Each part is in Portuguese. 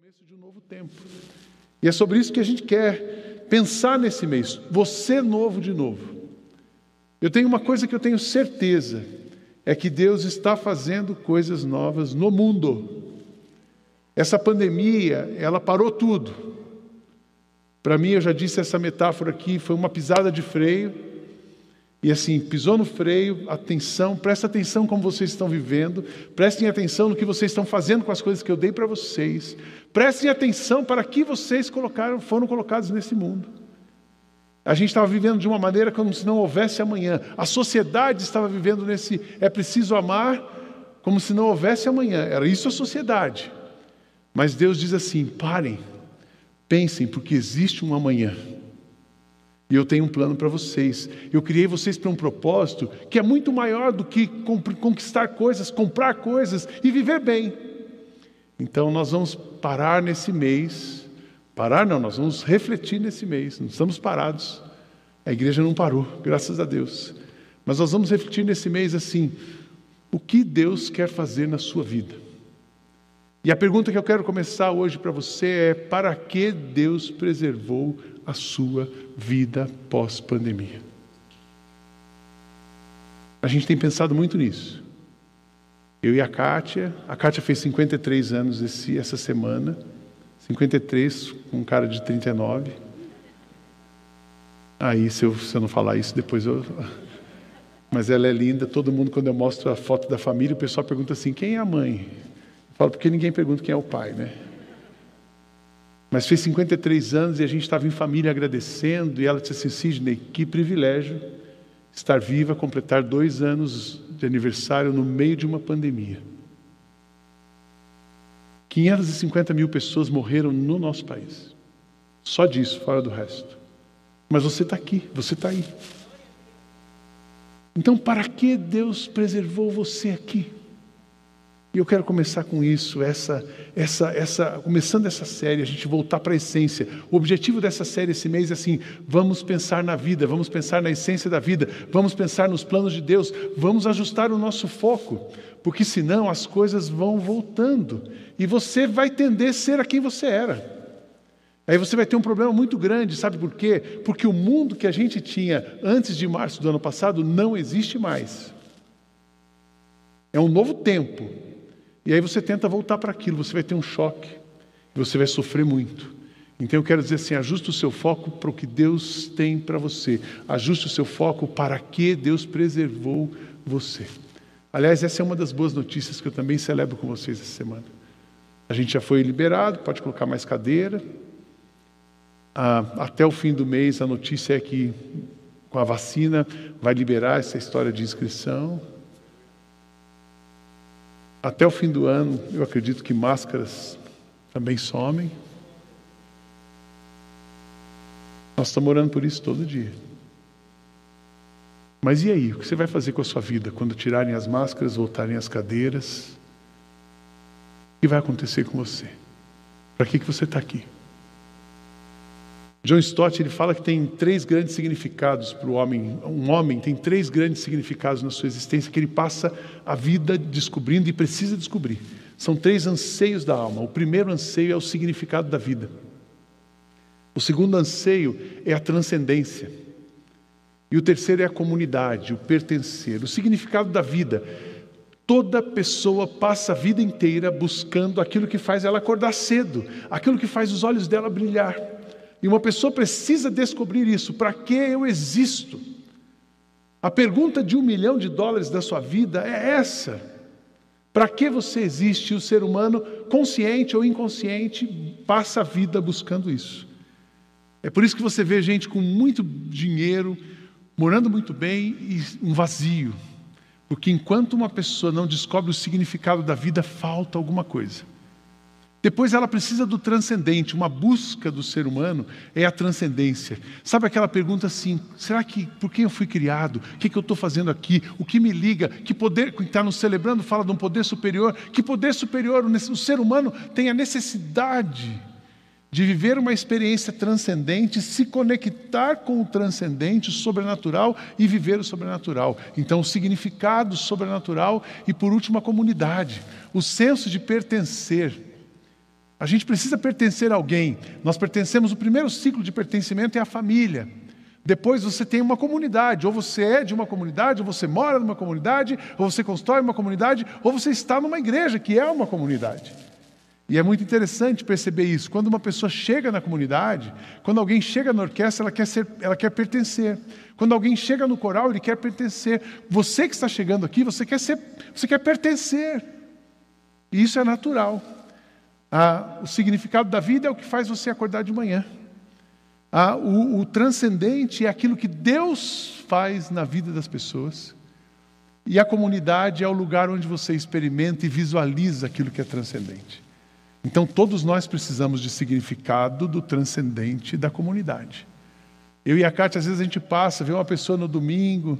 começo de um novo tempo. E é sobre isso que a gente quer pensar nesse mês. Você novo de novo. Eu tenho uma coisa que eu tenho certeza: é que Deus está fazendo coisas novas no mundo. Essa pandemia, ela parou tudo. Para mim, eu já disse essa metáfora aqui, foi uma pisada de freio e assim, pisou no freio, atenção, presta atenção como vocês estão vivendo, prestem atenção no que vocês estão fazendo com as coisas que eu dei para vocês, prestem atenção para que vocês colocaram, foram colocados nesse mundo. A gente estava vivendo de uma maneira como se não houvesse amanhã. A sociedade estava vivendo nesse é preciso amar como se não houvesse amanhã. Era isso a sociedade. Mas Deus diz assim: parem, pensem, porque existe um amanhã. E eu tenho um plano para vocês. Eu criei vocês para um propósito que é muito maior do que conquistar coisas, comprar coisas e viver bem. Então nós vamos parar nesse mês. Parar não, nós vamos refletir nesse mês. Não estamos parados. A igreja não parou, graças a Deus. Mas nós vamos refletir nesse mês assim: o que Deus quer fazer na sua vida? E a pergunta que eu quero começar hoje para você é: para que Deus preservou a sua vida pós-pandemia. A gente tem pensado muito nisso. Eu e a Kátia, a Kátia fez 53 anos esse, essa semana, 53 com um cara de 39. Aí, se eu, se eu não falar isso, depois eu. Mas ela é linda, todo mundo, quando eu mostro a foto da família, o pessoal pergunta assim: quem é a mãe? Falo, porque ninguém pergunta quem é o pai, né? Mas fez 53 anos e a gente estava em família agradecendo, e ela disse assim: Sidney, que privilégio estar viva, completar dois anos de aniversário no meio de uma pandemia. 550 mil pessoas morreram no nosso país. Só disso, fora do resto. Mas você está aqui, você está aí. Então, para que Deus preservou você aqui? E eu quero começar com isso, essa, essa, essa, começando essa série, a gente voltar para a essência. O objetivo dessa série esse mês é assim: vamos pensar na vida, vamos pensar na essência da vida, vamos pensar nos planos de Deus, vamos ajustar o nosso foco, porque senão as coisas vão voltando e você vai tender a ser a quem você era. Aí você vai ter um problema muito grande, sabe por quê? Porque o mundo que a gente tinha antes de março do ano passado não existe mais. É um novo tempo. E aí você tenta voltar para aquilo, você vai ter um choque, você vai sofrer muito. Então eu quero dizer assim: ajuste o seu foco para o que Deus tem para você, ajuste o seu foco para que Deus preservou você. Aliás, essa é uma das boas notícias que eu também celebro com vocês essa semana. A gente já foi liberado, pode colocar mais cadeira. Ah, até o fim do mês, a notícia é que com a vacina vai liberar essa história de inscrição. Até o fim do ano, eu acredito que máscaras também somem. Nós estamos orando por isso todo dia. Mas e aí? O que você vai fazer com a sua vida quando tirarem as máscaras, voltarem as cadeiras? O que vai acontecer com você? Para que, que você está aqui? John Stott ele fala que tem três grandes significados para o homem. Um homem tem três grandes significados na sua existência que ele passa a vida descobrindo e precisa descobrir. São três anseios da alma. O primeiro anseio é o significado da vida. O segundo anseio é a transcendência. E o terceiro é a comunidade, o pertencer. O significado da vida. Toda pessoa passa a vida inteira buscando aquilo que faz ela acordar cedo, aquilo que faz os olhos dela brilhar. E uma pessoa precisa descobrir isso: para que eu existo? A pergunta de um milhão de dólares da sua vida é essa. Para que você existe? E o ser humano, consciente ou inconsciente, passa a vida buscando isso. É por isso que você vê gente com muito dinheiro, morando muito bem e um vazio. Porque enquanto uma pessoa não descobre o significado da vida, falta alguma coisa. Depois ela precisa do transcendente, uma busca do ser humano é a transcendência. Sabe aquela pergunta assim: será que por que eu fui criado? O que, que eu estou fazendo aqui? O que me liga? Que poder está nos celebrando fala de um poder superior? Que poder superior? O ser humano tem a necessidade de viver uma experiência transcendente, se conectar com o transcendente, o sobrenatural e viver o sobrenatural. Então, o significado sobrenatural e, por último, a comunidade, o senso de pertencer. A gente precisa pertencer a alguém. Nós pertencemos, o primeiro ciclo de pertencimento é a família. Depois você tem uma comunidade, ou você é de uma comunidade, ou você mora numa comunidade, ou você constrói uma comunidade, ou você está numa igreja que é uma comunidade. E é muito interessante perceber isso. Quando uma pessoa chega na comunidade, quando alguém chega na orquestra, ela quer, ser, ela quer pertencer. Quando alguém chega no coral, ele quer pertencer. Você que está chegando aqui, você quer, ser, você quer pertencer. E isso é natural. Ah, o significado da vida é o que faz você acordar de manhã. Ah, o, o transcendente é aquilo que Deus faz na vida das pessoas. E a comunidade é o lugar onde você experimenta e visualiza aquilo que é transcendente. Então, todos nós precisamos de significado do transcendente da comunidade. Eu e a Cátia, às vezes a gente passa, vê uma pessoa no domingo,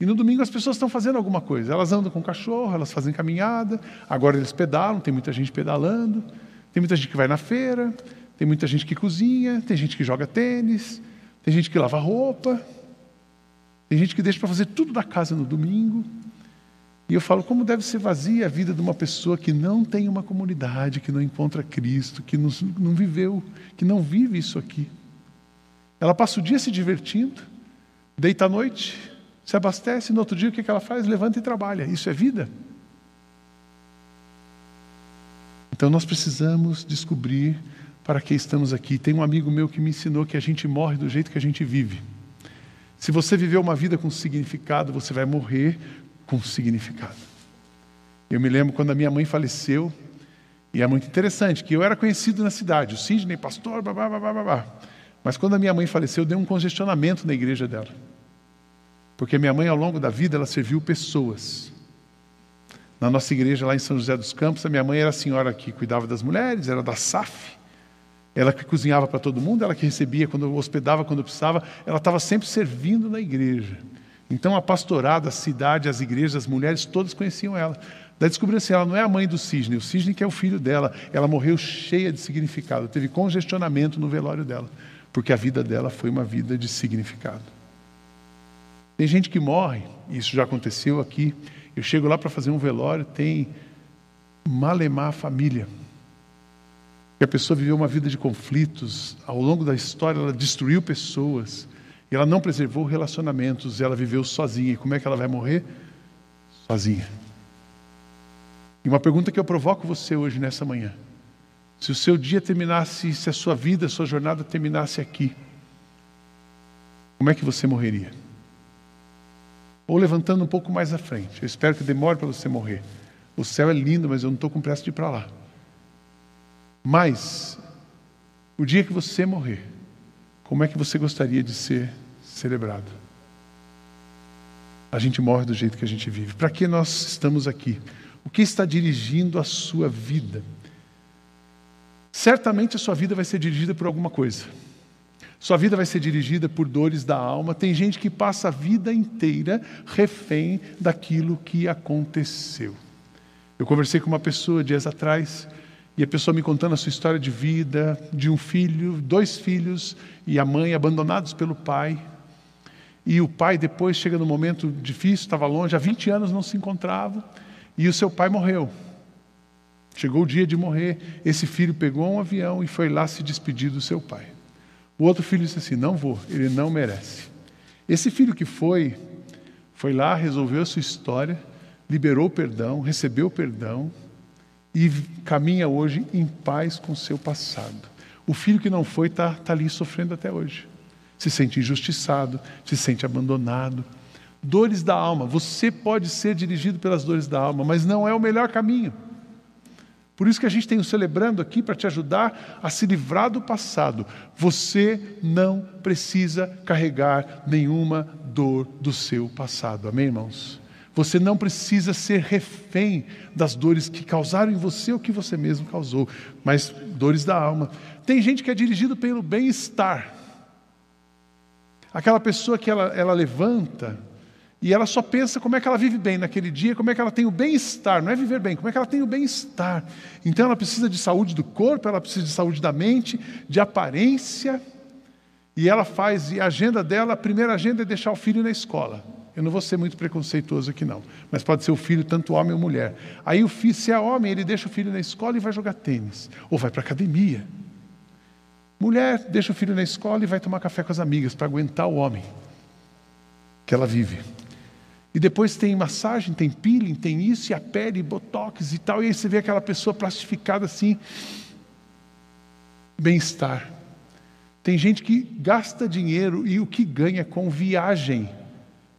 e no domingo as pessoas estão fazendo alguma coisa. Elas andam com o cachorro, elas fazem caminhada, agora eles pedalam, tem muita gente pedalando, tem muita gente que vai na feira, tem muita gente que cozinha, tem gente que joga tênis, tem gente que lava roupa, tem gente que deixa para fazer tudo da casa no domingo. E eu falo, como deve ser vazia a vida de uma pessoa que não tem uma comunidade, que não encontra Cristo, que não, viveu, que não vive isso aqui. Ela passa o dia se divertindo, deita à noite, se abastece, no outro dia o que ela faz? Levanta e trabalha. Isso é vida? Então nós precisamos descobrir para que estamos aqui. Tem um amigo meu que me ensinou que a gente morre do jeito que a gente vive. Se você viver uma vida com significado, você vai morrer com significado. Eu me lembro quando a minha mãe faleceu, e é muito interessante, que eu era conhecido na cidade, o Sidney, pastor, babá, babá, babá. Mas quando a minha mãe faleceu, deu um congestionamento na igreja dela. Porque minha mãe, ao longo da vida, ela serviu pessoas. Na nossa igreja, lá em São José dos Campos, a minha mãe era a senhora que cuidava das mulheres, era da SAF. Ela que cozinhava para todo mundo, ela que recebia quando hospedava, quando precisava. Ela estava sempre servindo na igreja. Então a pastorada, a cidade, as igrejas, as mulheres, todas conheciam ela. Daí descobriram assim, ela não é a mãe do cisne, o cisne que é o filho dela. Ela morreu cheia de significado, teve congestionamento no velório dela, porque a vida dela foi uma vida de significado. Tem gente que morre, isso já aconteceu aqui. Eu chego lá para fazer um velório, tem malemar a família. E a pessoa viveu uma vida de conflitos, ao longo da história ela destruiu pessoas, e ela não preservou relacionamentos, ela viveu sozinha. E como é que ela vai morrer? Sozinha. E uma pergunta que eu provoco você hoje nessa manhã: se o seu dia terminasse, se a sua vida, a sua jornada terminasse aqui, como é que você morreria? Ou levantando um pouco mais à frente. Eu espero que demore para você morrer. O céu é lindo, mas eu não estou com pressa de ir para lá. Mas, o dia que você morrer, como é que você gostaria de ser celebrado. A gente morre do jeito que a gente vive. Para que nós estamos aqui? O que está dirigindo a sua vida? Certamente a sua vida vai ser dirigida por alguma coisa. Sua vida vai ser dirigida por dores da alma. Tem gente que passa a vida inteira refém daquilo que aconteceu. Eu conversei com uma pessoa dias atrás e a pessoa me contando a sua história de vida, de um filho, dois filhos e a mãe abandonados pelo pai. E o pai depois chega num momento difícil, estava longe, há 20 anos não se encontrava, e o seu pai morreu. Chegou o dia de morrer, esse filho pegou um avião e foi lá se despedir do seu pai. O outro filho disse assim: Não vou, ele não merece. Esse filho que foi, foi lá, resolveu a sua história, liberou o perdão, recebeu o perdão e caminha hoje em paz com o seu passado. O filho que não foi está tá ali sofrendo até hoje se sente injustiçado, se sente abandonado. Dores da alma. Você pode ser dirigido pelas dores da alma, mas não é o melhor caminho. Por isso que a gente tem o celebrando aqui para te ajudar a se livrar do passado. Você não precisa carregar nenhuma dor do seu passado. Amém, irmãos? Você não precisa ser refém das dores que causaram em você ou que você mesmo causou, mas dores da alma. Tem gente que é dirigido pelo bem-estar. Aquela pessoa que ela, ela levanta e ela só pensa como é que ela vive bem naquele dia, como é que ela tem o bem-estar, não é viver bem, como é que ela tem o bem-estar. Então ela precisa de saúde do corpo, ela precisa de saúde da mente, de aparência, e ela faz, e a agenda dela, a primeira agenda é deixar o filho na escola. Eu não vou ser muito preconceituoso aqui, não. Mas pode ser o filho, tanto homem ou mulher. Aí o filho, se é homem, ele deixa o filho na escola e vai jogar tênis. Ou vai para a academia. Mulher deixa o filho na escola e vai tomar café com as amigas para aguentar o homem que ela vive. E depois tem massagem, tem peeling, tem isso, e a pele, botox e tal. E aí você vê aquela pessoa plastificada assim. Bem-estar. Tem gente que gasta dinheiro e o que ganha com viagem.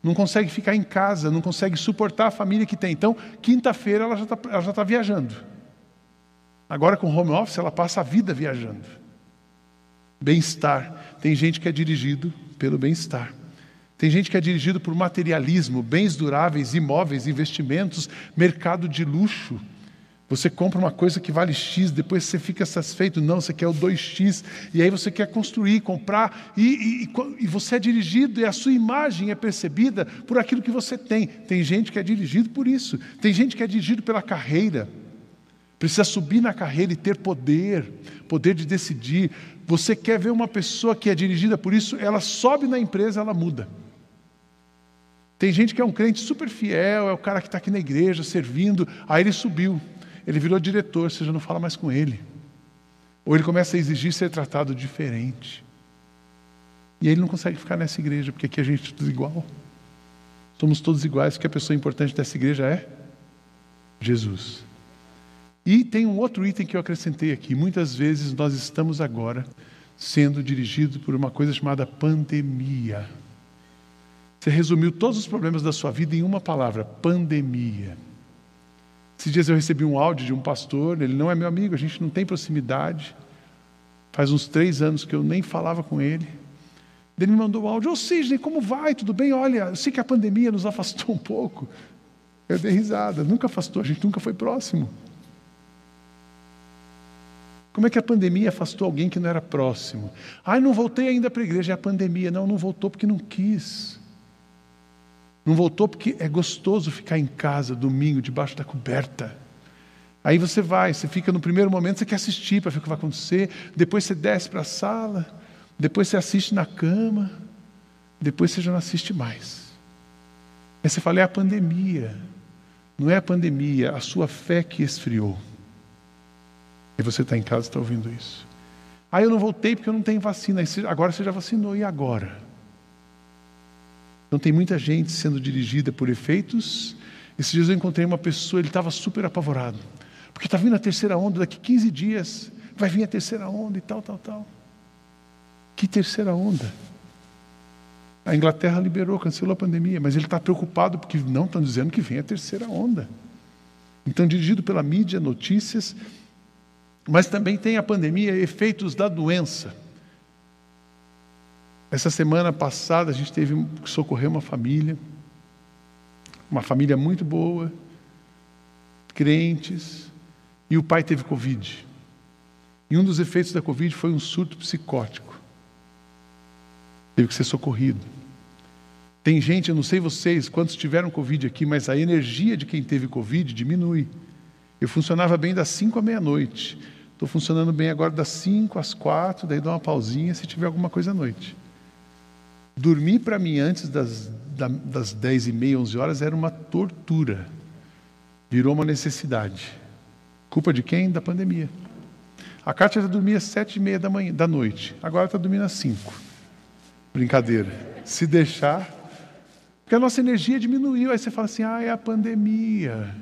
Não consegue ficar em casa, não consegue suportar a família que tem. Então, quinta-feira ela já está tá viajando. Agora, com home office, ela passa a vida viajando. Bem-estar. Tem gente que é dirigido pelo bem-estar. Tem gente que é dirigido por materialismo, bens duráveis, imóveis, investimentos, mercado de luxo. Você compra uma coisa que vale X, depois você fica satisfeito, não, você quer o 2X, e aí você quer construir, comprar, e, e, e, você é dirigido, e a sua imagem é percebida por aquilo que você tem. Tem gente que é dirigido por isso, tem gente que é dirigido pela carreira, precisa subir na carreira e ter poder, poder de decidir. Você quer ver uma pessoa que é dirigida por isso, ela sobe na empresa, ela muda. Tem gente que é um crente super fiel, é o cara que está aqui na igreja servindo, aí ele subiu, ele virou diretor, você já não fala mais com ele. Ou ele começa a exigir ser tratado diferente. E ele não consegue ficar nessa igreja, porque aqui a gente é tudo igual. Somos todos iguais, porque a pessoa importante dessa igreja é Jesus. E tem um outro item que eu acrescentei aqui. Muitas vezes nós estamos agora sendo dirigidos por uma coisa chamada pandemia. Você resumiu todos os problemas da sua vida em uma palavra: pandemia. Esses dias eu recebi um áudio de um pastor, ele não é meu amigo, a gente não tem proximidade. Faz uns três anos que eu nem falava com ele. Ele me mandou o áudio: Ô Sidney, como vai? Tudo bem? Olha, eu sei que a pandemia nos afastou um pouco. Eu dei risada, nunca afastou, a gente nunca foi próximo. Como é que a pandemia afastou alguém que não era próximo? Ai, não voltei ainda para a igreja, é a pandemia. Não, não voltou porque não quis. Não voltou porque é gostoso ficar em casa domingo, debaixo da coberta. Aí você vai, você fica no primeiro momento, você quer assistir para ver o que vai acontecer, depois você desce para a sala, depois você assiste na cama, depois você já não assiste mais. Aí você fala, é a pandemia. Não é a pandemia, a sua fé que esfriou. E você está em casa e está ouvindo isso. Ah, eu não voltei porque eu não tenho vacina. Agora você já vacinou, e agora? Então tem muita gente sendo dirigida por efeitos. Esses dias eu encontrei uma pessoa, ele estava super apavorado. Porque está vindo a terceira onda, daqui 15 dias vai vir a terceira onda e tal, tal, tal. Que terceira onda? A Inglaterra liberou, cancelou a pandemia, mas ele está preocupado porque não estão dizendo que vem a terceira onda. Então, dirigido pela mídia, notícias, mas também tem a pandemia, efeitos da doença. Essa semana passada a gente teve que socorrer uma família, uma família muito boa, crentes, e o pai teve Covid. E um dos efeitos da Covid foi um surto psicótico. Teve que ser socorrido. Tem gente, eu não sei vocês, quantos tiveram Covid aqui, mas a energia de quem teve Covid diminui. Eu funcionava bem das 5 à meia-noite. Estou funcionando bem agora das 5 às 4, daí dou uma pausinha se tiver alguma coisa à noite. Dormir para mim antes das, das 10 e meia, 11 horas era uma tortura. Virou uma necessidade. Culpa de quem? Da pandemia. A Kátia já dormia às sete e meia da, manhã, da noite. Agora está dormindo às cinco. Brincadeira. Se deixar. Porque a nossa energia diminuiu. Aí você fala assim, ah, é a pandemia.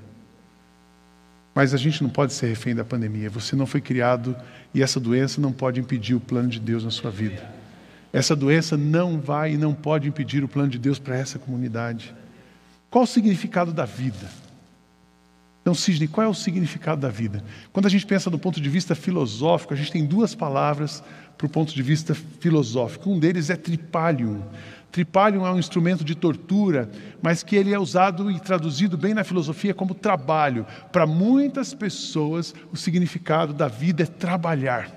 Mas a gente não pode ser refém da pandemia. Você não foi criado e essa doença não pode impedir o plano de Deus na sua vida. Essa doença não vai e não pode impedir o plano de Deus para essa comunidade. Qual o significado da vida? Então, Sidney, qual é o significado da vida? Quando a gente pensa do ponto de vista filosófico, a gente tem duas palavras para o ponto de vista filosófico. Um deles é tripalium. Tripalium é um instrumento de tortura, mas que ele é usado e traduzido bem na filosofia como trabalho. Para muitas pessoas, o significado da vida é trabalhar,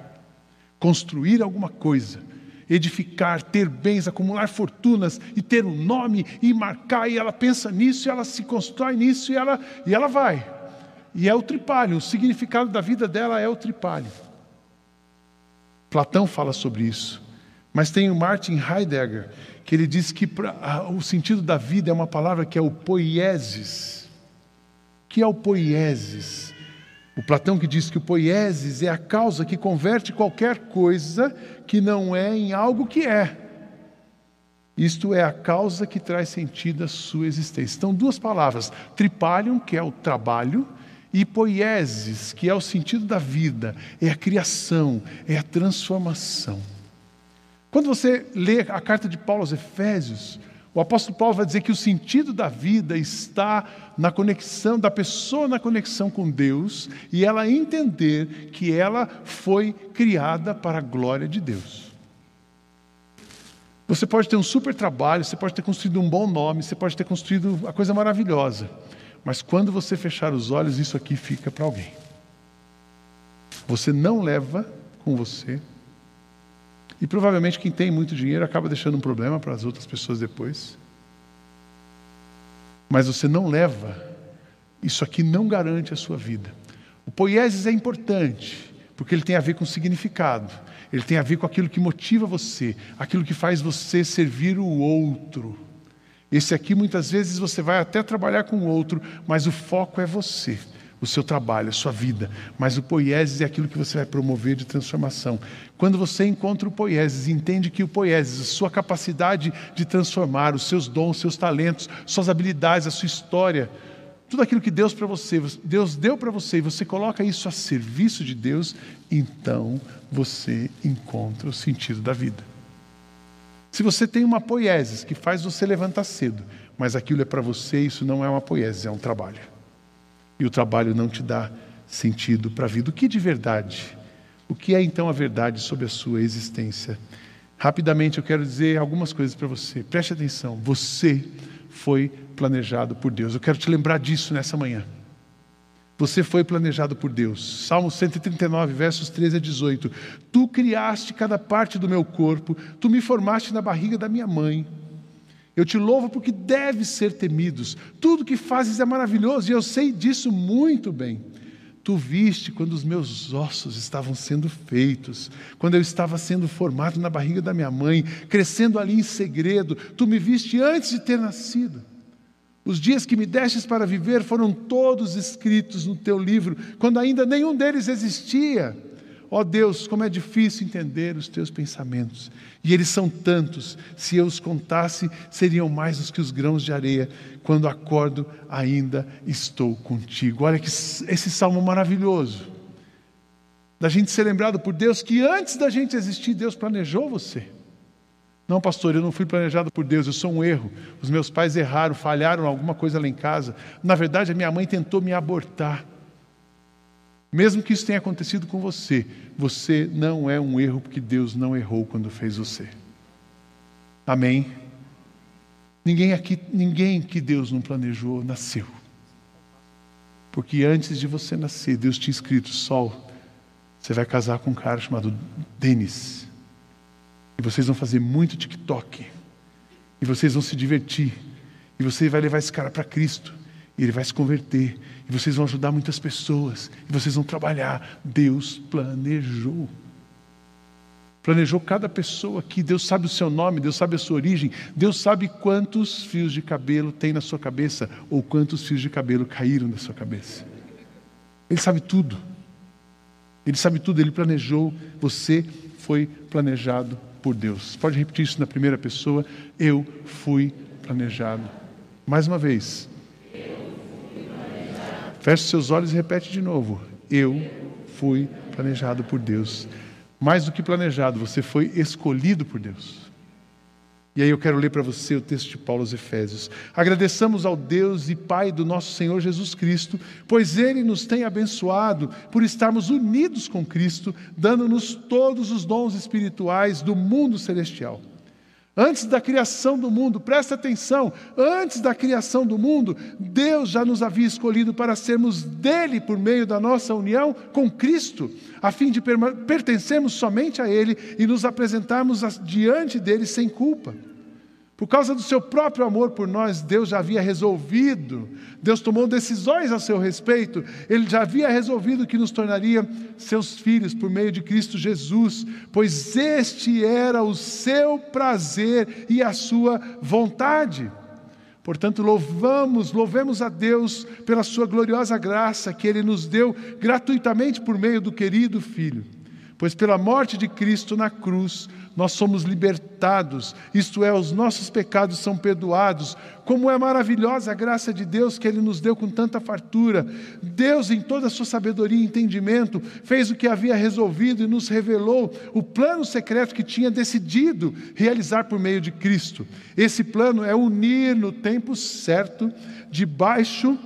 construir alguma coisa edificar, ter bens, acumular fortunas e ter um nome e marcar, e ela pensa nisso, e ela se constrói nisso, e ela, e ela vai. E é o tripalho, o significado da vida dela é o tripalho. Platão fala sobre isso. Mas tem o Martin Heidegger, que ele diz que pra, o sentido da vida é uma palavra que é o poiesis. que é o poiesis? O Platão que diz que o poiesis é a causa que converte qualquer coisa que não é em algo que é. Isto é a causa que traz sentido à sua existência. Então, duas palavras: tripalium, que é o trabalho, e poiesis, que é o sentido da vida, é a criação, é a transformação. Quando você lê a carta de Paulo aos Efésios, o apóstolo Paulo vai dizer que o sentido da vida está na conexão, da pessoa na conexão com Deus e ela entender que ela foi criada para a glória de Deus. Você pode ter um super trabalho, você pode ter construído um bom nome, você pode ter construído a coisa maravilhosa, mas quando você fechar os olhos, isso aqui fica para alguém. Você não leva com você, e provavelmente quem tem muito dinheiro acaba deixando um problema para as outras pessoas depois. Mas você não leva, isso aqui não garante a sua vida. O poiesis é importante, porque ele tem a ver com significado. Ele tem a ver com aquilo que motiva você, aquilo que faz você servir o outro. Esse aqui, muitas vezes, você vai até trabalhar com o outro, mas o foco é você, o seu trabalho, a sua vida. Mas o poiesis é aquilo que você vai promover de transformação. Quando você encontra o poiesis, entende que o poiesis, a sua capacidade de transformar, os seus dons, seus talentos, suas habilidades, a sua história, tudo aquilo que Deus para você, Deus deu para você e você coloca isso a serviço de Deus, então você encontra o sentido da vida. Se você tem uma poiesis que faz você levantar cedo, mas aquilo é para você, isso não é uma poiesis, é um trabalho. E o trabalho não te dá sentido para a vida. O que de verdade? O que é então a verdade sobre a sua existência? Rapidamente eu quero dizer algumas coisas para você. Preste atenção. Você foi planejado por Deus. Eu quero te lembrar disso nessa manhã. Você foi planejado por Deus. Salmo 139, versos 13 a 18. Tu criaste cada parte do meu corpo, tu me formaste na barriga da minha mãe. Eu te louvo porque deves ser temidos. Tudo que fazes é maravilhoso e eu sei disso muito bem. Tu viste quando os meus ossos estavam sendo feitos, quando eu estava sendo formado na barriga da minha mãe, crescendo ali em segredo. Tu me viste antes de ter nascido. Os dias que me destes para viver foram todos escritos no teu livro, quando ainda nenhum deles existia. Ó oh Deus, como é difícil entender os teus pensamentos. E eles são tantos, se eu os contasse, seriam mais dos que os grãos de areia. Quando acordo, ainda estou contigo. Olha que esse salmo maravilhoso. Da gente ser lembrado por Deus que antes da gente existir, Deus planejou você. Não, pastor, eu não fui planejado por Deus, eu sou um erro. Os meus pais erraram, falharam alguma coisa lá em casa. Na verdade, a minha mãe tentou me abortar. Mesmo que isso tenha acontecido com você, você não é um erro porque Deus não errou quando fez você. Amém? Ninguém aqui, ninguém que Deus não planejou nasceu. Porque antes de você nascer, Deus tinha escrito: Sol, você vai casar com um cara chamado Denis. E vocês vão fazer muito TikTok. E vocês vão se divertir. E você vai levar esse cara para Cristo. E ele vai se converter. E vocês vão ajudar muitas pessoas. E vocês vão trabalhar. Deus planejou. Planejou cada pessoa aqui. Deus sabe o seu nome, Deus sabe a sua origem. Deus sabe quantos fios de cabelo tem na sua cabeça ou quantos fios de cabelo caíram da sua cabeça. Ele sabe tudo. Ele sabe tudo, ele planejou. Você foi planejado por Deus. Pode repetir isso na primeira pessoa. Eu fui planejado. Mais uma vez. Feche seus olhos e repete de novo. Eu fui planejado por Deus. Mais do que planejado, você foi escolhido por Deus. E aí eu quero ler para você o texto de Paulo aos Efésios. Agradeçamos ao Deus e Pai do nosso Senhor Jesus Cristo, pois Ele nos tem abençoado por estarmos unidos com Cristo, dando-nos todos os dons espirituais do mundo celestial. Antes da criação do mundo, presta atenção, antes da criação do mundo, Deus já nos havia escolhido para sermos dele por meio da nossa união com Cristo, a fim de pertencermos somente a Ele e nos apresentarmos diante dele sem culpa. Por causa do seu próprio amor por nós, Deus já havia resolvido, Deus tomou decisões a seu respeito, Ele já havia resolvido que nos tornaria seus filhos por meio de Cristo Jesus, pois este era o seu prazer e a sua vontade. Portanto, louvamos, louvemos a Deus pela sua gloriosa graça que Ele nos deu gratuitamente por meio do querido Filho. Pois pela morte de Cristo na cruz, nós somos libertados, isto é, os nossos pecados são perdoados. Como é maravilhosa a graça de Deus que Ele nos deu com tanta fartura. Deus, em toda a sua sabedoria e entendimento, fez o que havia resolvido e nos revelou o plano secreto que tinha decidido realizar por meio de Cristo. Esse plano é unir no tempo certo, debaixo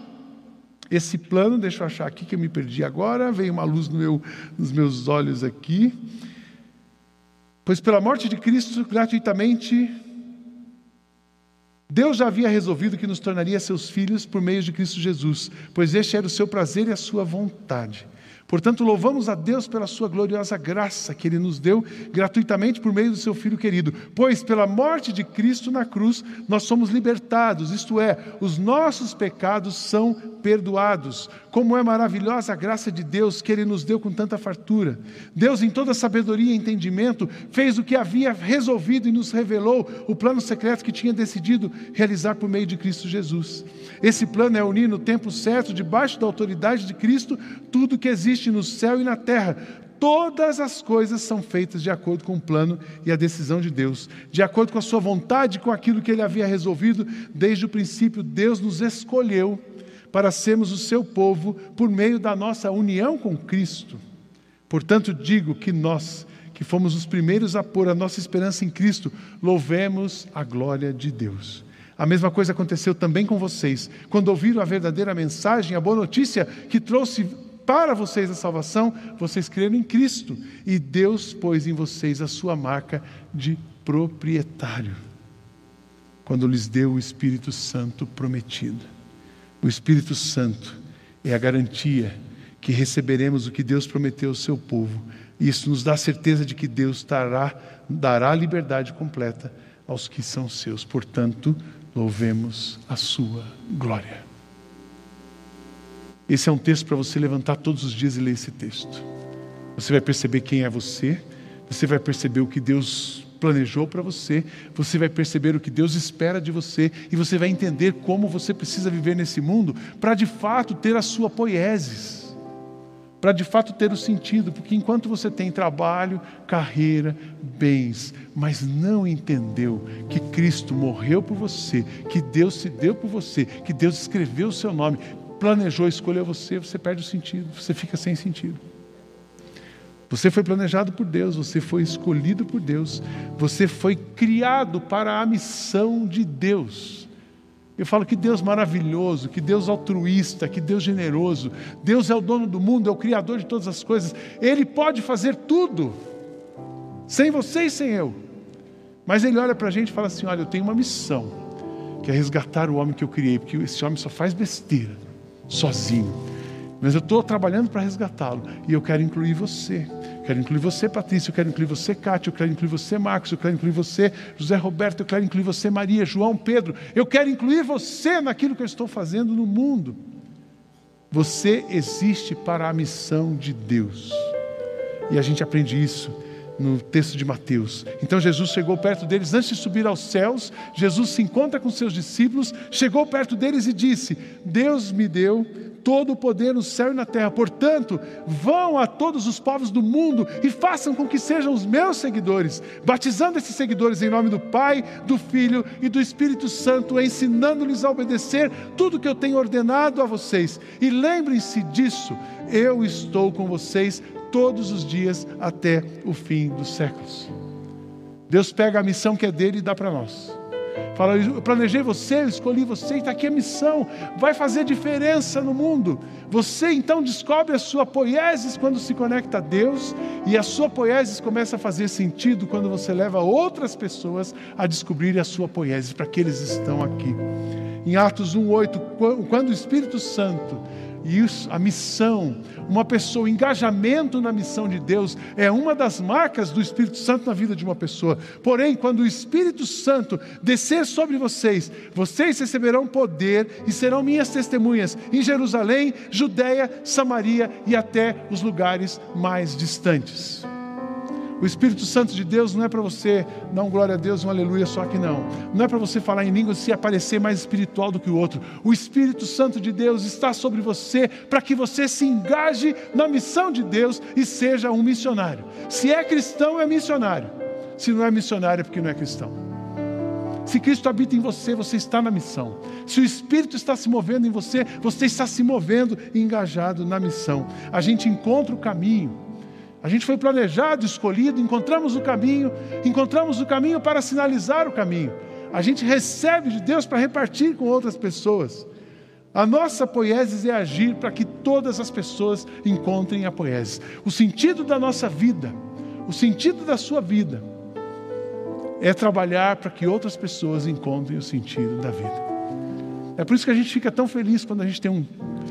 esse plano, deixa eu achar aqui que eu me perdi agora, veio uma luz no meu, nos meus olhos aqui. Pois pela morte de Cristo, gratuitamente, Deus já havia resolvido que nos tornaria seus filhos por meio de Cristo Jesus, pois este era o seu prazer e a sua vontade. Portanto, louvamos a Deus pela sua gloriosa graça que Ele nos deu gratuitamente por meio do seu Filho querido. Pois pela morte de Cristo na cruz nós somos libertados, isto é, os nossos pecados são perdoados. Como é maravilhosa a graça de Deus que Ele nos deu com tanta fartura. Deus, em toda sabedoria e entendimento, fez o que havia resolvido e nos revelou o plano secreto que tinha decidido realizar por meio de Cristo Jesus. Esse plano é unir no tempo certo, debaixo da autoridade de Cristo, tudo que existe no céu e na terra. Todas as coisas são feitas de acordo com o plano e a decisão de Deus, de acordo com a sua vontade, com aquilo que ele havia resolvido desde o princípio. Deus nos escolheu para sermos o seu povo por meio da nossa união com Cristo. Portanto, digo que nós, que fomos os primeiros a pôr a nossa esperança em Cristo, louvemos a glória de Deus. A mesma coisa aconteceu também com vocês. Quando ouviram a verdadeira mensagem, a boa notícia que trouxe para vocês a salvação, vocês creram em Cristo e Deus pôs em vocês a sua marca de proprietário. Quando lhes deu o Espírito Santo prometido. O Espírito Santo é a garantia que receberemos o que Deus prometeu ao seu povo. Isso nos dá certeza de que Deus dará, dará liberdade completa aos que são seus. Portanto, louvemos a sua glória. Esse é um texto para você levantar todos os dias e ler esse texto. Você vai perceber quem é você, você vai perceber o que Deus planejou para você, você vai perceber o que Deus espera de você e você vai entender como você precisa viver nesse mundo para de fato ter a sua poieses para de fato ter o sentido, porque enquanto você tem trabalho, carreira, bens, mas não entendeu que Cristo morreu por você, que Deus se deu por você, que Deus escreveu o seu nome, planejou, escolheu você, você perde o sentido, você fica sem sentido. Você foi planejado por Deus, você foi escolhido por Deus, você foi criado para a missão de Deus. Eu falo que Deus maravilhoso, que Deus altruísta, que Deus generoso. Deus é o dono do mundo, é o criador de todas as coisas. Ele pode fazer tudo, sem você e sem eu. Mas Ele olha para a gente e fala assim: Olha, eu tenho uma missão, que é resgatar o homem que eu criei, porque esse homem só faz besteira, sozinho. Mas eu estou trabalhando para resgatá-lo e eu quero incluir você quero incluir você, Patrícia, eu quero incluir você, Cátia, eu quero incluir você, Marcos, eu quero incluir você, José Roberto, eu quero incluir você, Maria, João, Pedro. Eu quero incluir você naquilo que eu estou fazendo no mundo. Você existe para a missão de Deus. E a gente aprende isso no texto de Mateus. Então Jesus chegou perto deles antes de subir aos céus. Jesus se encontra com seus discípulos, chegou perto deles e disse: Deus me deu todo o poder no céu e na terra. Portanto, vão a todos os povos do mundo e façam com que sejam os meus seguidores, batizando esses seguidores em nome do Pai, do Filho e do Espírito Santo, ensinando-lhes a obedecer tudo que eu tenho ordenado a vocês. E lembrem-se disso, eu estou com vocês todos os dias até o fim dos séculos. Deus pega a missão que é dele e dá para nós. Fala, eu planejei você, eu escolhi você, e está aqui a missão. Vai fazer diferença no mundo. Você então descobre a sua poiesis quando se conecta a Deus, e a sua poiesis começa a fazer sentido quando você leva outras pessoas a descobrirem a sua poiesis, para que eles estão aqui. Em Atos 1,8, quando o Espírito Santo E isso, a missão, uma pessoa, o engajamento na missão de Deus é uma das marcas do Espírito Santo na vida de uma pessoa. Porém, quando o Espírito Santo descer sobre vocês, vocês receberão poder e serão minhas testemunhas em Jerusalém, Judéia, Samaria e até os lugares mais distantes. O Espírito Santo de Deus não é para você dar um glória a Deus, um aleluia só que não. Não é para você falar em línguas e aparecer mais espiritual do que o outro. O Espírito Santo de Deus está sobre você para que você se engaje na missão de Deus e seja um missionário. Se é cristão, é missionário. Se não é missionário, é porque não é cristão. Se Cristo habita em você, você está na missão. Se o Espírito está se movendo em você, você está se movendo engajado na missão. A gente encontra o caminho a gente foi planejado, escolhido, encontramos o caminho, encontramos o caminho para sinalizar o caminho. A gente recebe de Deus para repartir com outras pessoas. A nossa poieses é agir para que todas as pessoas encontrem a poieses. O sentido da nossa vida, o sentido da sua vida, é trabalhar para que outras pessoas encontrem o sentido da vida. É por isso que a gente fica tão feliz quando a gente tem um,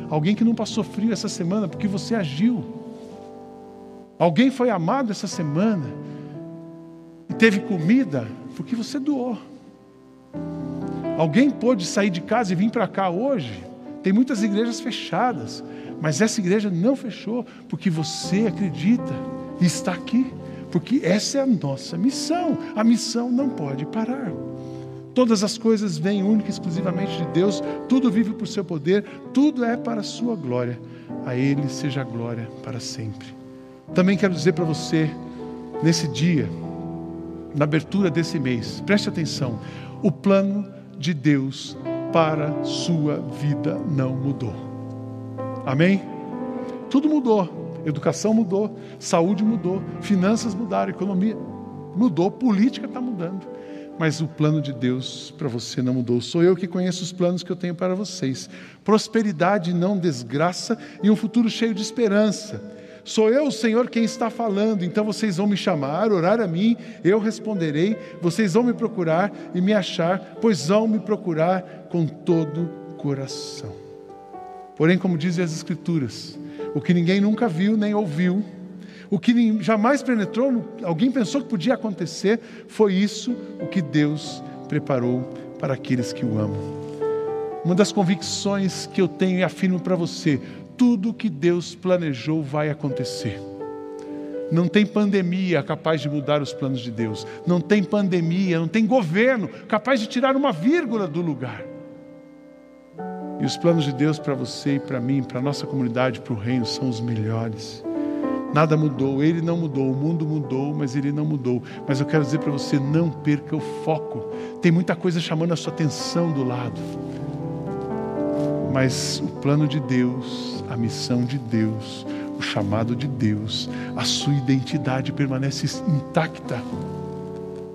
alguém que não passou frio essa semana, porque você agiu. Alguém foi amado essa semana e teve comida porque você doou. Alguém pôde sair de casa e vir para cá hoje. Tem muitas igrejas fechadas, mas essa igreja não fechou porque você acredita e está aqui, porque essa é a nossa missão. A missão não pode parar. Todas as coisas vêm única e exclusivamente de Deus, tudo vive por seu poder, tudo é para a sua glória. A Ele seja a glória para sempre. Também quero dizer para você, nesse dia, na abertura desse mês, preste atenção: o plano de Deus para sua vida não mudou. Amém? Tudo mudou. Educação mudou, saúde mudou, finanças mudaram, economia mudou, política está mudando. Mas o plano de Deus para você não mudou. Sou eu que conheço os planos que eu tenho para vocês: prosperidade, não desgraça e um futuro cheio de esperança. Sou eu, o Senhor, quem está falando, então vocês vão me chamar, orar a mim, eu responderei, vocês vão me procurar e me achar, pois vão me procurar com todo o coração. Porém, como dizem as Escrituras, o que ninguém nunca viu nem ouviu, o que jamais penetrou, alguém pensou que podia acontecer, foi isso o que Deus preparou para aqueles que o amam. Uma das convicções que eu tenho e afirmo para você: tudo que Deus planejou vai acontecer. Não tem pandemia capaz de mudar os planos de Deus. Não tem pandemia, não tem governo capaz de tirar uma vírgula do lugar. E os planos de Deus para você e para mim, para a nossa comunidade, para o reino, são os melhores. Nada mudou, ele não mudou, o mundo mudou, mas ele não mudou. Mas eu quero dizer para você: não perca o foco. Tem muita coisa chamando a sua atenção do lado. Mas o plano de Deus a missão de Deus, o chamado de Deus, a sua identidade permanece intacta.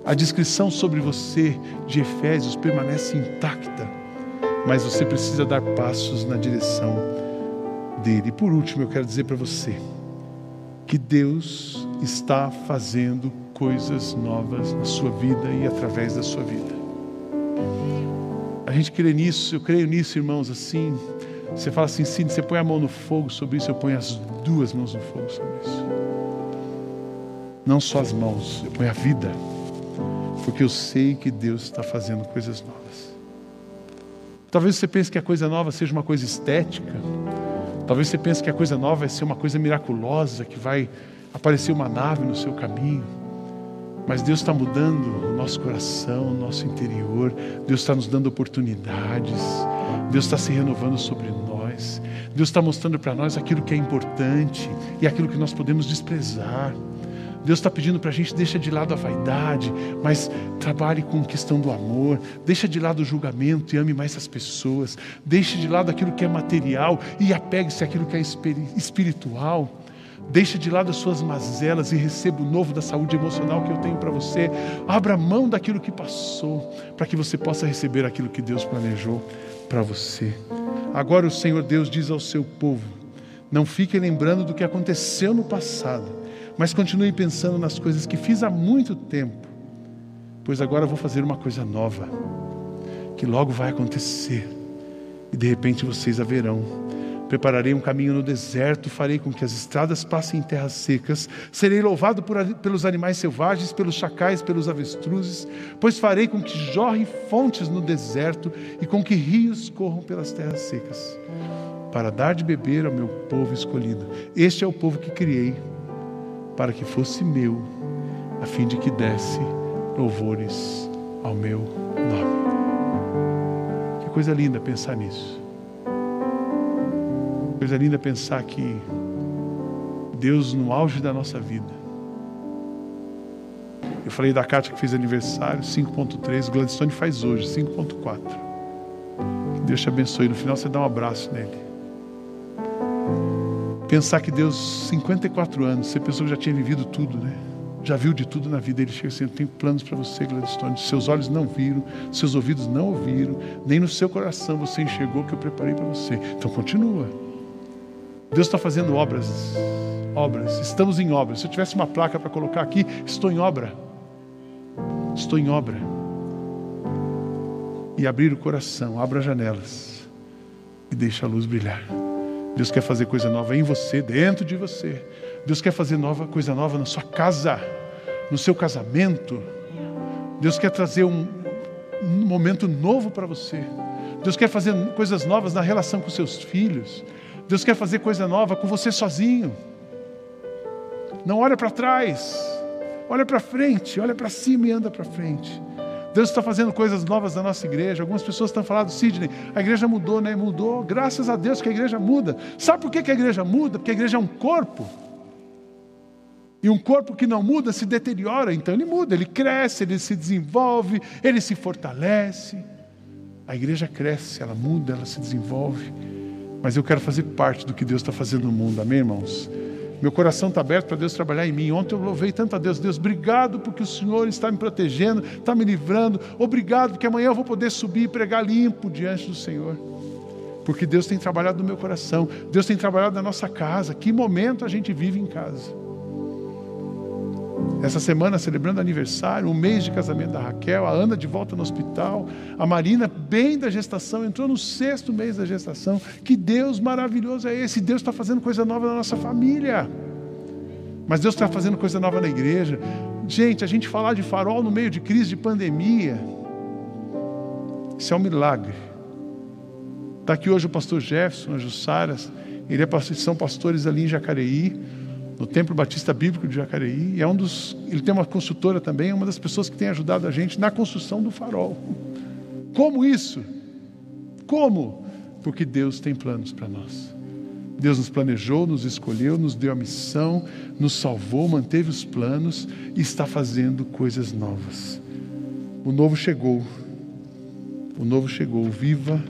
A descrição sobre você de Efésios permanece intacta, mas você precisa dar passos na direção dele. E por último, eu quero dizer para você que Deus está fazendo coisas novas na sua vida e através da sua vida. A gente crê nisso, eu creio nisso, irmãos, assim, você fala assim, sim, você põe a mão no fogo sobre isso, eu ponho as duas mãos no fogo sobre isso. Não só as mãos, eu ponho a vida. Porque eu sei que Deus está fazendo coisas novas. Talvez você pense que a coisa nova seja uma coisa estética. Talvez você pense que a coisa nova vai ser uma coisa miraculosa, que vai aparecer uma nave no seu caminho. Mas Deus está mudando o nosso coração, o nosso interior. Deus está nos dando oportunidades. Deus está se renovando sobre nós. Deus está mostrando para nós aquilo que é importante e aquilo que nós podemos desprezar. Deus está pedindo para a gente deixa de lado a vaidade, mas trabalhe com a questão do amor, deixa de lado o julgamento e ame mais as pessoas, deixe de lado aquilo que é material e apegue-se àquilo que é espiritual. Deixa de lado as suas mazelas e receba o novo da saúde emocional que eu tenho para você. Abra mão daquilo que passou, para que você possa receber aquilo que Deus planejou para você. Agora o Senhor Deus diz ao seu povo: não fique lembrando do que aconteceu no passado, mas continue pensando nas coisas que fiz há muito tempo, pois agora vou fazer uma coisa nova, que logo vai acontecer, e de repente vocês a verão Prepararei um caminho no deserto, farei com que as estradas passem em terras secas. Serei louvado por, pelos animais selvagens, pelos chacais, pelos avestruzes, pois farei com que jorre fontes no deserto e com que rios corram pelas terras secas, para dar de beber ao meu povo escolhido. Este é o povo que criei, para que fosse meu, a fim de que desse louvores ao meu nome. Que coisa linda pensar nisso. Coisa linda pensar que Deus, no auge da nossa vida, eu falei da Cátia que fez aniversário, 5.3, o Gladstone faz hoje, 5.4. Que Deus te abençoe. No final você dá um abraço nele. Pensar que Deus, 54 anos, você pensou que já tinha vivido tudo, né? Já viu de tudo na vida. Ele chega assim: tenho planos para você, Gladstone. Seus olhos não viram, seus ouvidos não ouviram, nem no seu coração você enxergou o que eu preparei para você. Então continua. Deus está fazendo obras, obras, estamos em obras. Se eu tivesse uma placa para colocar aqui, estou em obra. Estou em obra. E abrir o coração, abra janelas e deixa a luz brilhar. Deus quer fazer coisa nova em você, dentro de você. Deus quer fazer nova coisa nova na sua casa, no seu casamento. Deus quer trazer um, um momento novo para você. Deus quer fazer coisas novas na relação com seus filhos. Deus quer fazer coisa nova com você sozinho. Não olha para trás, olha para frente, olha para cima e anda para frente. Deus está fazendo coisas novas na nossa igreja. Algumas pessoas estão falando, Sidney, a igreja mudou, né? Mudou. Graças a Deus que a igreja muda. Sabe por que a igreja muda? Porque a igreja é um corpo. E um corpo que não muda se deteriora, então ele muda, ele cresce, ele se desenvolve, ele se fortalece. A igreja cresce, ela muda, ela se desenvolve mas eu quero fazer parte do que Deus está fazendo no mundo, amém, irmãos? Meu coração está aberto para Deus trabalhar em mim. Ontem eu louvei tanto a Deus. Deus, obrigado porque o Senhor está me protegendo, está me livrando. Obrigado porque amanhã eu vou poder subir e pregar limpo diante do Senhor. Porque Deus tem trabalhado no meu coração. Deus tem trabalhado na nossa casa. Que momento a gente vive em casa. Essa semana, celebrando aniversário, um mês de casamento da Raquel, a Ana de volta no hospital, a Marina, bem da gestação, entrou no sexto mês da gestação. Que Deus maravilhoso é esse! Deus está fazendo coisa nova na nossa família. Mas Deus está fazendo coisa nova na igreja. Gente, a gente falar de farol no meio de crise de pandemia, isso é um milagre. Está aqui hoje o pastor Jefferson, a Jussaras, ele é, são pastores ali em Jacareí no Templo Batista Bíblico de Jacareí. É um dos, ele tem uma consultora também, é uma das pessoas que tem ajudado a gente na construção do farol. Como isso? Como? Porque Deus tem planos para nós. Deus nos planejou, nos escolheu, nos deu a missão, nos salvou, manteve os planos e está fazendo coisas novas. O novo chegou. O novo chegou. Viva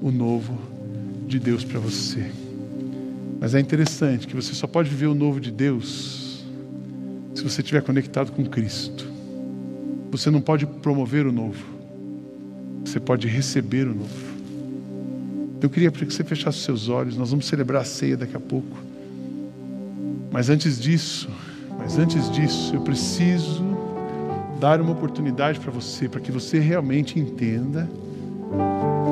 o novo de Deus para você. Mas é interessante que você só pode viver o novo de Deus se você estiver conectado com Cristo. Você não pode promover o novo, você pode receber o novo. Eu queria que você fechasse os seus olhos, nós vamos celebrar a ceia daqui a pouco. Mas antes disso, mas antes disso, eu preciso dar uma oportunidade para você, para que você realmente entenda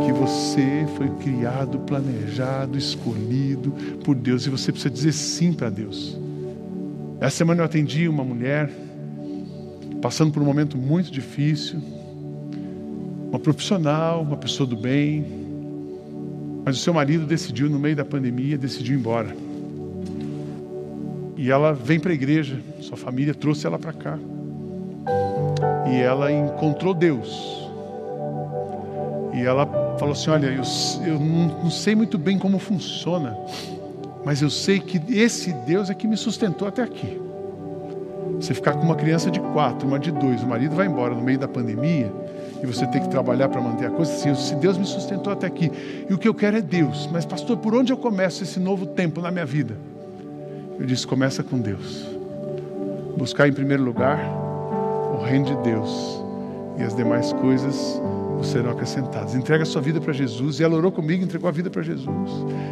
que você foi criado, planejado, escolhido por Deus e você precisa dizer sim para Deus. Essa semana eu atendi uma mulher passando por um momento muito difícil, uma profissional, uma pessoa do bem, mas o seu marido decidiu no meio da pandemia, decidiu ir embora. E ela vem para a igreja, sua família trouxe ela para cá. E ela encontrou Deus e ela falou assim: Olha, eu, eu não, sei muito bem como funciona, mas eu sei que esse Deus é que me sustentou até aqui. Você ficar com uma criança de quatro, uma de dois, o marido vai embora no meio da pandemia e você tem que trabalhar para manter a coisa. Assim, se Deus me sustentou até aqui e o que eu quero é Deus, mas pastor, por onde eu começo esse novo tempo na minha vida? Eu disse: começa com Deus. Buscar em primeiro lugar o reino de Deus e as demais coisas serão acrescentados. Entrega a sua vida para Jesus. E ela orou comigo, entregou a vida para Jesus.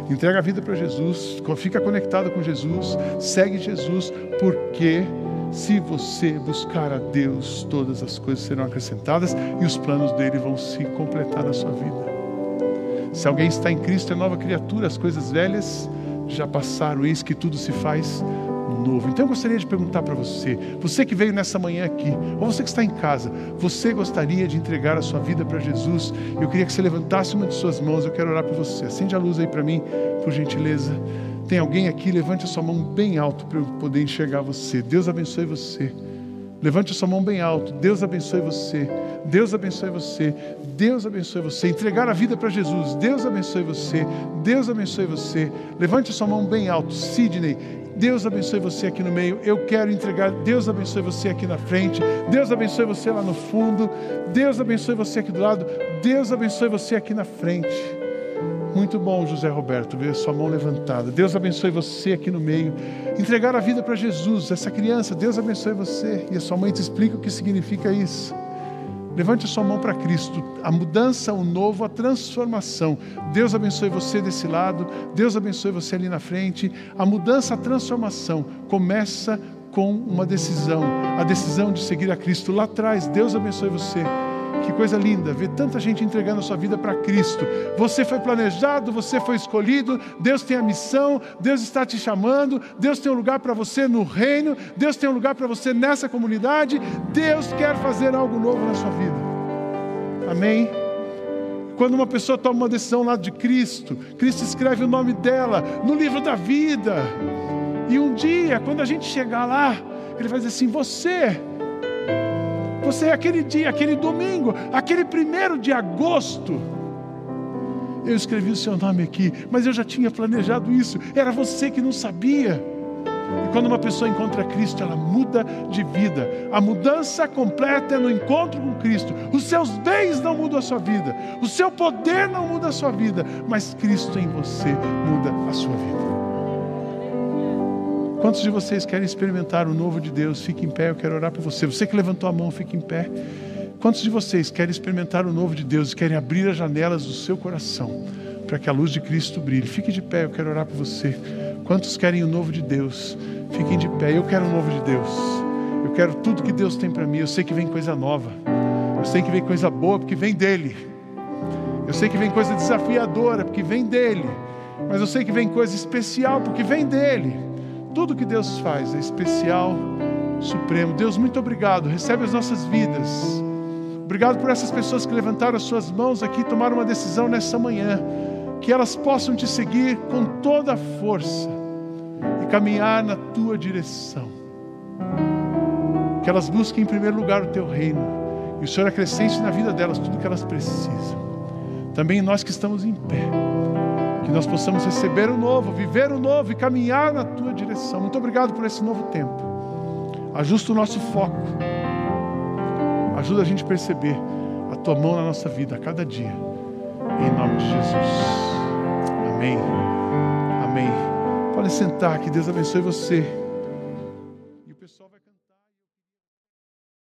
Entrega a vida para Jesus. Fica conectado com Jesus. Segue Jesus, porque se você buscar a Deus, todas as coisas serão acrescentadas e os planos dele vão se completar na sua vida. Se alguém está em Cristo, é nova criatura, as coisas velhas já passaram, eis que tudo se faz novo. Então eu gostaria de perguntar para você, você que veio nessa manhã aqui, ou você que está em casa, você gostaria de entregar a sua vida para Jesus? Eu queria que você levantasse uma de suas mãos, eu quero orar por você. Acende a luz aí para mim, por gentileza. Tem alguém aqui? Levante a sua mão bem alto para eu poder enxergar você. Deus abençoe você. Levante a sua mão bem alto. Deus abençoe você. Deus abençoe você. Deus abençoe você. Entregar a vida para Jesus. Deus abençoe você. Deus abençoe você. Levante a sua mão bem alto. Sidney, Deus abençoe você aqui no meio. Eu quero entregar. Deus abençoe você aqui na frente. Deus abençoe você lá no fundo. Deus abençoe você aqui do lado. Deus abençoe você aqui na frente. Muito bom, José Roberto, ver sua mão levantada. Deus abençoe você aqui no meio. Entregar a vida para Jesus, essa criança, Deus abençoe você. E a sua mãe te explica o que significa isso. Levante a sua mão para Cristo. A mudança, o novo, a transformação. Deus abençoe você desse lado. Deus abençoe você ali na frente. A mudança, a transformação começa com uma decisão. A decisão de seguir a Cristo lá atrás. Deus abençoe você. Que coisa linda ver tanta gente entregando a sua vida para Cristo. Você foi planejado, você foi escolhido, Deus tem a missão, Deus está te chamando, Deus tem um lugar para você no reino, Deus tem um lugar para você nessa comunidade, Deus quer fazer algo novo na sua vida. Amém? Quando uma pessoa toma uma decisão lá de Cristo, Cristo escreve o nome dela no livro da vida. E um dia, quando a gente chegar lá, Ele vai dizer assim: Você você, aquele dia, aquele domingo, aquele primeiro de agosto, eu escrevi o seu nome aqui, mas eu já tinha planejado isso, era você que não sabia. E quando uma pessoa encontra Cristo, ela muda de vida. A mudança completa é no encontro com Cristo. Os seus bens não mudam a sua vida, o seu poder não muda a sua vida, mas Cristo em você muda a sua vida. Quantos de vocês querem experimentar o novo de Deus? Fique em pé, eu quero orar por você. Você que levantou a mão, fique em pé. Quantos de vocês querem experimentar o novo de Deus e querem abrir as janelas do seu coração para que a luz de Cristo brilhe? Fique de pé, eu quero orar por você. Quantos querem o novo de Deus? Fiquem de pé, eu quero o novo de Deus. Eu quero tudo que Deus tem para mim. Eu sei que vem coisa nova. Eu sei que vem coisa boa porque vem dele. Eu sei que vem coisa desafiadora porque vem dele. Mas eu sei que vem coisa especial porque vem dele. Tudo que Deus faz é especial, supremo. Deus, muito obrigado. Recebe as nossas vidas. Obrigado por essas pessoas que levantaram as suas mãos aqui e tomaram uma decisão nessa manhã. Que elas possam te seguir com toda a força e caminhar na tua direção. Que elas busquem em primeiro lugar o teu reino e o Senhor acrescente na vida delas tudo o que elas precisam. Também nós que estamos em pé que nós possamos receber o novo, viver o novo e caminhar na tua direção. Muito obrigado por esse novo tempo. Ajusta o nosso foco. Ajuda a gente a perceber a tua mão na nossa vida a cada dia. Em nome de Jesus. Amém. Amém. Pode sentar, que Deus abençoe você.